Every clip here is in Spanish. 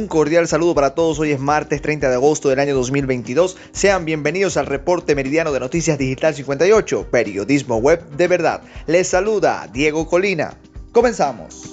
Un cordial saludo para todos. Hoy es martes 30 de agosto del año 2022. Sean bienvenidos al reporte meridiano de Noticias Digital 58, periodismo web de verdad. Les saluda Diego Colina. Comenzamos.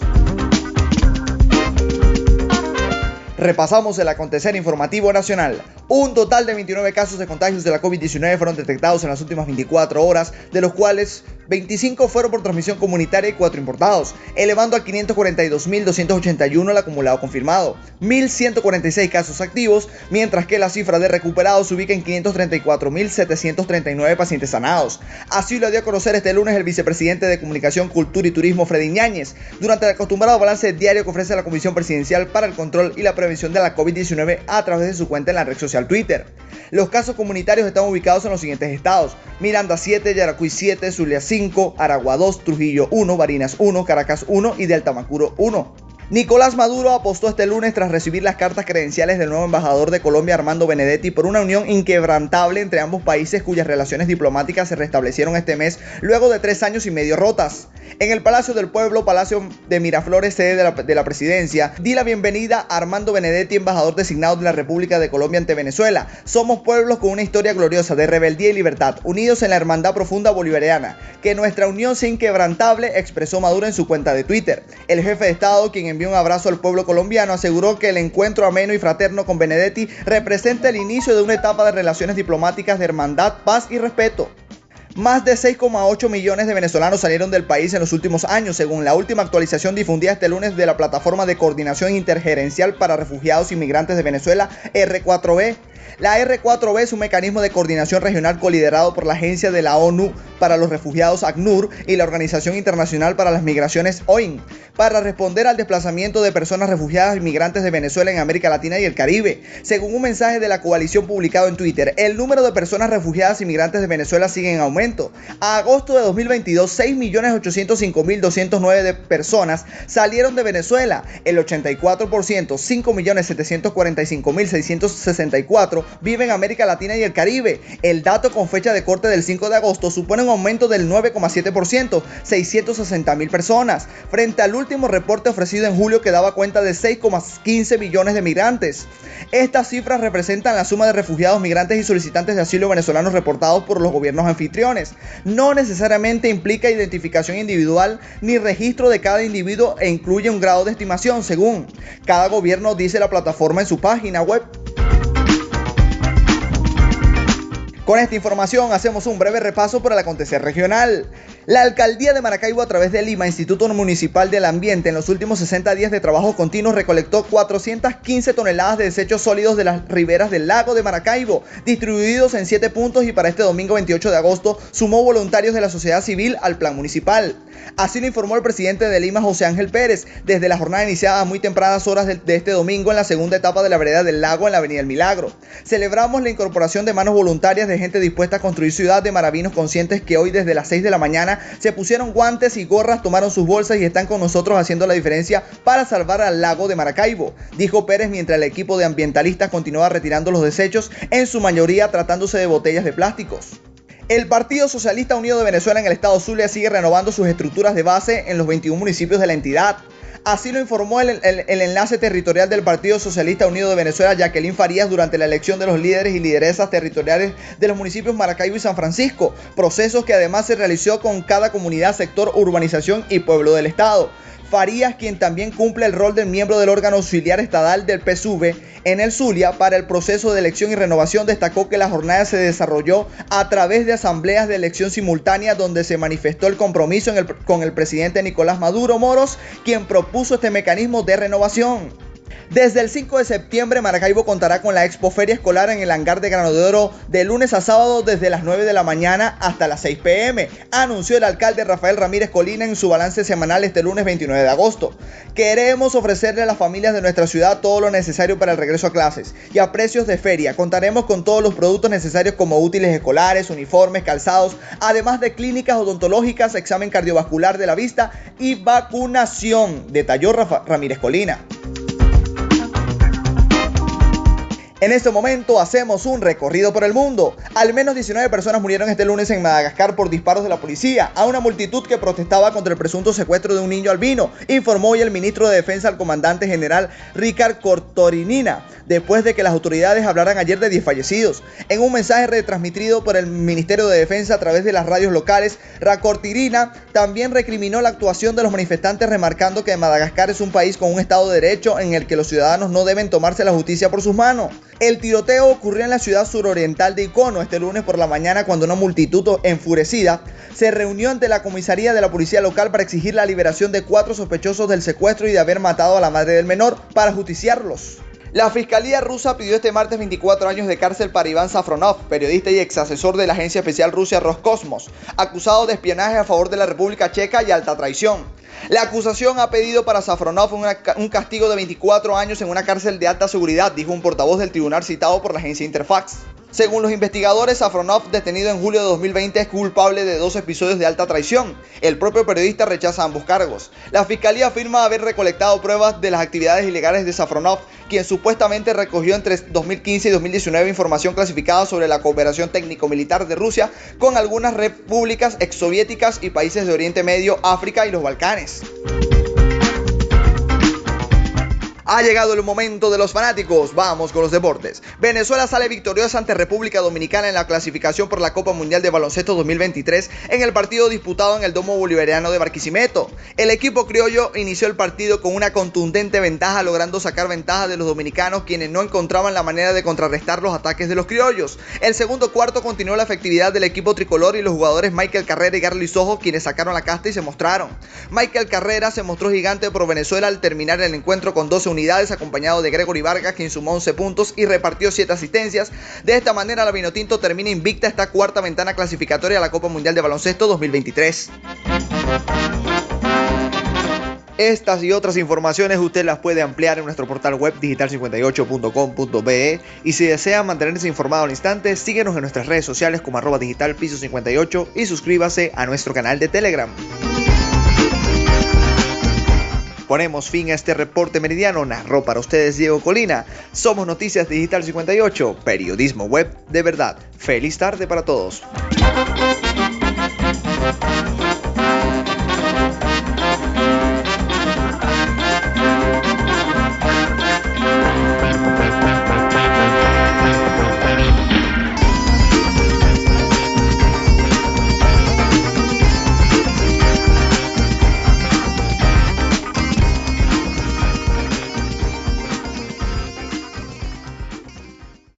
Repasamos el acontecer informativo nacional. Un total de 29 casos de contagios de la COVID-19 fueron detectados en las últimas 24 horas, de los cuales 25 fueron por transmisión comunitaria y 4 importados, elevando a 542.281 el acumulado confirmado, 1.146 casos activos, mientras que la cifra de recuperados se ubica en 534.739 pacientes sanados. Así lo dio a conocer este lunes el vicepresidente de Comunicación, Cultura y Turismo, Freddy Ñáñez, durante el acostumbrado balance diario que ofrece la Comisión Presidencial para el Control y la Prevención de la COVID-19 a través de su cuenta en la red social Twitter. Los casos comunitarios están ubicados en los siguientes estados: Miranda 7, Yaracuy 7, Zulia 5, 5, Aragua 2, Trujillo 1, Barinas 1, Caracas 1 y Delta Macuro 1. Nicolás Maduro apostó este lunes tras recibir las cartas credenciales del nuevo embajador de Colombia Armando Benedetti por una unión inquebrantable entre ambos países cuyas relaciones diplomáticas se restablecieron este mes luego de tres años y medio rotas. En el Palacio del Pueblo, Palacio de Miraflores, sede de la, de la presidencia, di la bienvenida a Armando Benedetti, embajador designado de la República de Colombia ante Venezuela. Somos pueblos con una historia gloriosa de rebeldía y libertad, unidos en la hermandad profunda bolivariana. Que nuestra unión sea inquebrantable, expresó Maduro en su cuenta de Twitter. El jefe de Estado, quien envió un abrazo al pueblo colombiano, aseguró que el encuentro ameno y fraterno con Benedetti representa el inicio de una etapa de relaciones diplomáticas de hermandad, paz y respeto. Más de 6,8 millones de venezolanos salieron del país en los últimos años, según la última actualización difundida este lunes de la Plataforma de Coordinación Intergerencial para Refugiados y Migrantes de Venezuela, R4B. La R4B es un mecanismo de coordinación regional coliderado por la Agencia de la ONU para los Refugiados ACNUR y la Organización Internacional para las Migraciones OIN para responder al desplazamiento de personas refugiadas y migrantes de Venezuela en América Latina y el Caribe. Según un mensaje de la coalición publicado en Twitter, el número de personas refugiadas y migrantes de Venezuela sigue en aumento. A agosto de 2022, 6.805.209 de personas salieron de Venezuela. El 84%, 5.745.664 vive en América Latina y el Caribe. El dato con fecha de corte del 5 de agosto supone un aumento del 9,7%, 660.000 personas, frente al último reporte ofrecido en julio que daba cuenta de 6,15 millones de migrantes. Estas cifras representan la suma de refugiados, migrantes y solicitantes de asilo venezolanos reportados por los gobiernos anfitriones. No necesariamente implica identificación individual ni registro de cada individuo e incluye un grado de estimación según cada gobierno dice la plataforma en su página web. Con esta información hacemos un breve repaso por el acontecer regional. La alcaldía de Maracaibo a través de Lima, Instituto Municipal del Ambiente, en los últimos 60 días de trabajo continuo recolectó 415 toneladas de desechos sólidos de las riberas del lago de Maracaibo, distribuidos en 7 puntos y para este domingo 28 de agosto sumó voluntarios de la sociedad civil al plan municipal. Así lo informó el presidente de Lima, José Ángel Pérez, desde la jornada iniciada a muy tempranas horas de, este domingo en la segunda etapa de la vereda del lago en la Avenida El Milagro. Celebramos la incorporación de manos voluntarias de gente dispuesta a construir ciudad de maravinos conscientes que hoy desde las 6 de la mañana se pusieron guantes y gorras, tomaron sus bolsas y están con nosotros haciendo la diferencia para salvar al lago de Maracaibo, dijo Pérez mientras el equipo de ambientalistas continuaba retirando los desechos, en su mayoría tratándose de botellas de plásticos. El Partido Socialista Unido de Venezuela en el estado Zulia sigue renovando sus estructuras de base en los 21 municipios de la entidad. Así lo informó el, el, enlace territorial del Partido Socialista Unido de Venezuela, Jacqueline Farías, durante la elección de los líderes y lideresas territoriales de los municipios Maracaibo y San Francisco, procesos que además se realizó con cada comunidad, sector, urbanización y pueblo del Estado. Farías, quien también cumple el rol de miembro del órgano auxiliar estatal del PSUV en el Zulia para el proceso de elección y renovación, destacó que la jornada se desarrolló a través de asambleas de elección simultánea donde se manifestó el compromiso con el presidente Nicolás Maduro Moros, quien propuso este mecanismo de renovación. Desde el 5 de septiembre, Maracaibo contará con la Expo Feria Escolar en el hangar de Grano de lunes a sábado desde las 9 de la mañana hasta las 6 pm, anunció el alcalde Rafael Ramírez Colina en su balance semanal este lunes 29 de agosto. Queremos ofrecerle a las familias de nuestra ciudad todo lo necesario para el regreso a clases y a precios de feria. Contaremos con todos los productos necesarios como útiles escolares, uniformes, calzados, además de clínicas odontológicas, examen cardiovascular de la vista y vacunación, detalló Ramírez Colina. En este momento hacemos un recorrido por el mundo. Al menos 19 personas murieron este lunes en Madagascar por disparos de la policía a una multitud que protestaba contra el presunto secuestro de un niño albino, informó hoy el ministro de Defensa al comandante general Ricard Cortorinina, después de que las autoridades hablaran ayer de 10 fallecidos. En un mensaje retransmitido por el Ministerio de Defensa a través de las radios locales, Racortirina también recriminó la actuación de los manifestantes remarcando que Madagascar es un país con un Estado de Derecho en el que los ciudadanos no deben tomarse la justicia por sus manos. El tiroteo ocurrió en la ciudad suroriental de Icono este lunes por la mañana cuando una multitud enfurecida se reunió ante la comisaría de la policía local para exigir la liberación de cuatro sospechosos del secuestro y de haber matado a la madre del menor para justiciarlos. La Fiscalía rusa pidió este martes 24 años de cárcel para Iván Safronov, periodista y ex asesor de la agencia especial Rusia Roscosmos, acusado de espionaje a favor de la República Checa y alta traición. La acusación ha pedido para Safronov un castigo de 24 años en una cárcel de alta seguridad, dijo un portavoz del tribunal citado por la agencia Interfax. Según los investigadores, Safronov, detenido en julio de 2020, es culpable de dos episodios de alta traición. El propio periodista rechaza ambos cargos. La fiscalía afirma haber recolectado pruebas de las actividades ilegales de Safronov, quien supuestamente recogió entre 2015 y 2019 información clasificada sobre la cooperación técnico-militar de Rusia con algunas repúblicas exsoviéticas y países de Oriente Medio, África y los Balcanes. Ha llegado el momento de los fanáticos. Vamos con los deportes. Venezuela sale victoriosa ante República Dominicana en la clasificación por la Copa Mundial de Baloncesto 2023 en el partido disputado en el Domo Bolivariano de Barquisimeto. El equipo criollo inició el partido con una contundente ventaja, logrando sacar ventaja de los dominicanos, quienes no encontraban la manera de contrarrestar los ataques de los criollos. El segundo cuarto continuó la efectividad del equipo tricolor y los jugadores Michael Carrera y Garly Sojo, quienes sacaron la casta y se mostraron. Michael Carrera se mostró gigante por Venezuela al terminar el encuentro con 12 unidades acompañado de Gregory Vargas quien sumó 11 puntos y repartió 7 asistencias. De esta manera la Vinotinto termina invicta esta cuarta ventana clasificatoria a la Copa Mundial de Baloncesto 2023. Estas y otras informaciones usted las puede ampliar en nuestro portal web digital58.com.be y si desea mantenerse informado al instante, síguenos en nuestras redes sociales como arroba digital piso 58 y suscríbase a nuestro canal de Telegram. Ponemos fin a este reporte meridiano. Narró para ustedes Diego Colina. Somos Noticias Digital 58, periodismo web de verdad. Feliz tarde para todos.